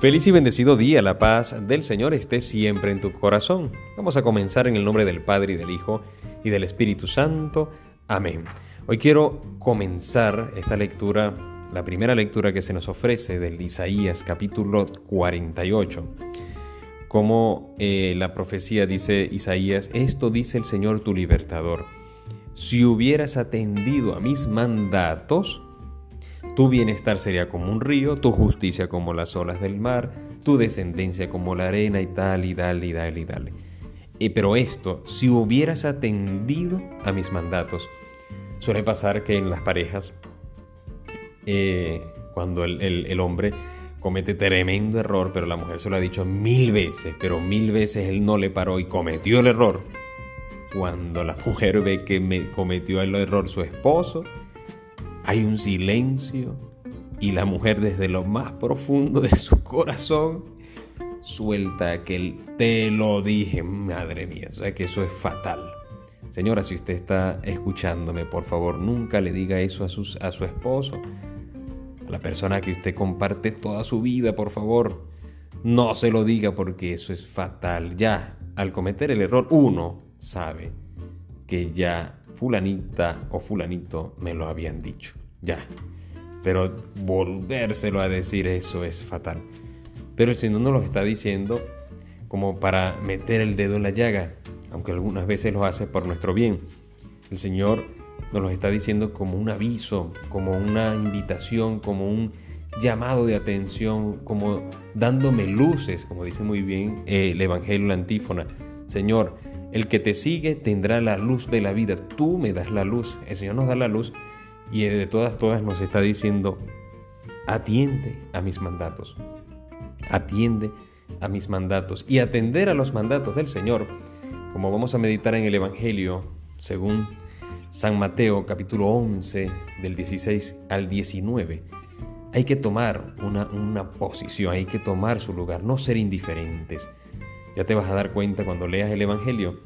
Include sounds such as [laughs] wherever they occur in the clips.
Feliz y bendecido día, la paz del Señor esté siempre en tu corazón. Vamos a comenzar en el nombre del Padre y del Hijo y del Espíritu Santo. Amén. Hoy quiero comenzar esta lectura, la primera lectura que se nos ofrece del Isaías capítulo 48. Como eh, la profecía dice Isaías, esto dice el Señor tu libertador. Si hubieras atendido a mis mandatos, tu bienestar sería como un río, tu justicia como las olas del mar, tu descendencia como la arena y tal y tal y tal y tal. pero esto, si hubieras atendido a mis mandatos, suele pasar que en las parejas, eh, cuando el, hombre comete tremendo error, pero la mujer se lo ha dicho mil veces, pero mil veces él no le paró y cometió el error. Cuando la [laughs] mujer ve que me cometió el error su esposo, hay un silencio y la mujer desde lo más profundo de su corazón suelta aquel te lo dije, madre mía, o sea que eso es fatal. Señora, si usted está escuchándome, por favor, nunca le diga eso a, a su esposo, a la persona que usted comparte toda su vida, por favor. No se lo diga porque eso es fatal. Ya, al cometer el error, uno sabe que ya fulanita o fulanito me lo habían dicho. Ya. Pero volvérselo a decir eso es fatal. Pero el Señor nos lo está diciendo como para meter el dedo en la llaga, aunque algunas veces lo hace por nuestro bien. El Señor nos lo está diciendo como un aviso, como una invitación, como un llamado de atención, como dándome luces, como dice muy bien eh, el Evangelio, la antífona. Señor, el que te sigue tendrá la luz de la vida. Tú me das la luz. El Señor nos da la luz y de todas, todas nos está diciendo, atiende a mis mandatos. Atiende a mis mandatos. Y atender a los mandatos del Señor, como vamos a meditar en el Evangelio, según San Mateo capítulo 11, del 16 al 19, hay que tomar una, una posición, hay que tomar su lugar, no ser indiferentes. Ya te vas a dar cuenta cuando leas el Evangelio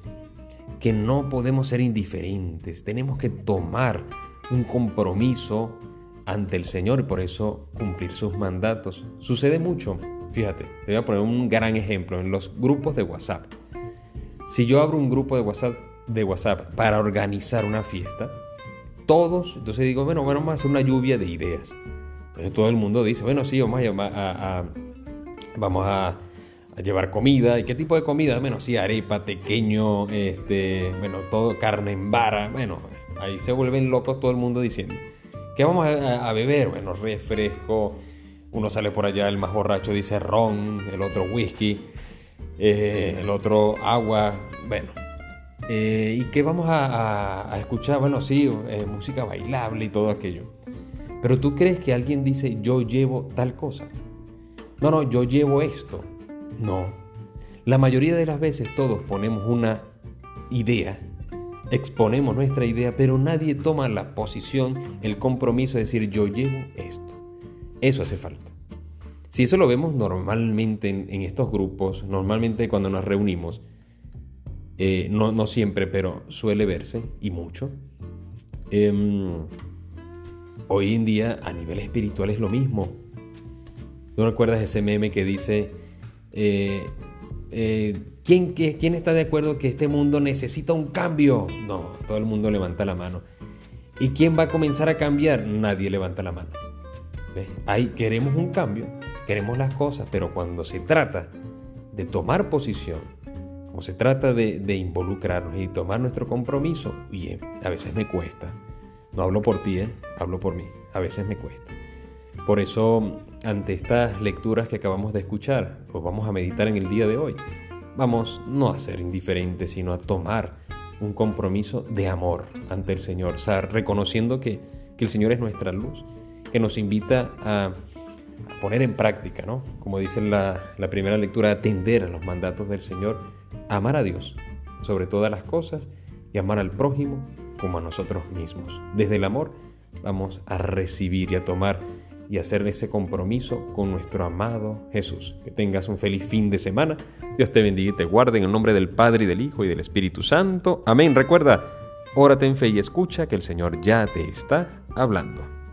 que no podemos ser indiferentes, tenemos que tomar un compromiso ante el Señor y por eso cumplir sus mandatos. Sucede mucho, fíjate, te voy a poner un gran ejemplo en los grupos de WhatsApp. Si yo abro un grupo de WhatsApp, de WhatsApp para organizar una fiesta, todos, entonces digo, bueno, bueno, vamos a hacer una lluvia de ideas. Entonces todo el mundo dice, bueno, sí, vamos a, vamos a a llevar comida. ¿Y qué tipo de comida? Bueno, sí, arepa, tequeño, este, bueno, todo, carne en vara. Bueno, ahí se vuelven locos todo el mundo diciendo. ¿Qué vamos a, beber? Bueno, refresco. Uno sale por allá, el más borracho dice ron, el otro whisky, eh, el otro agua. Bueno, eh, ¿y qué vamos a, escuchar? Bueno, sí, eh, música bailable y todo aquello. Pero tú crees que alguien dice yo llevo tal cosa. No, no, yo llevo esto. No. La mayoría de las veces todos ponemos una idea, exponemos nuestra idea, pero nadie toma la posición, el compromiso de decir yo llevo esto. Eso hace falta. Si eso lo vemos normalmente en, estos grupos, normalmente cuando nos reunimos, eh, no, siempre, pero suele verse y mucho. Em, hoy en día a nivel espiritual es lo mismo. ¿No recuerdas ese meme que dice, eh, eh, ¿quién, ¿quién, está de acuerdo que este mundo necesita un cambio? No, todo el mundo levanta la mano. ¿Y quién va a comenzar a cambiar? Nadie levanta la mano. Ahí queremos un cambio, queremos las cosas, pero cuando se trata de tomar posición, como se trata de, de involucrarnos y tomar nuestro compromiso, oye, a veces me cuesta. No hablo por ti, ¿eh? hablo por mí. A veces me cuesta. Por eso, ante estas lecturas que acabamos de escuchar, pues vamos a meditar en el día de hoy. Vamos no a ser indiferentes, sino a tomar un compromiso de amor ante el Señor, o reconociendo que, el Señor es nuestra luz, que nos invita a, poner en práctica, ¿no? Como dice la, la primera lectura, atender a los mandatos del Señor, amar a Dios sobre todas las cosas y amar al prójimo como a nosotros mismos. Desde el amor vamos a recibir y a tomar y hacer ese compromiso con nuestro amado Jesús. Que tengas un feliz fin de semana. Dios te bendiga y te guarde en el nombre del Padre y del Hijo y del Espíritu Santo. Amén. Recuerda, órate en fe y escucha que el Señor ya te está hablando.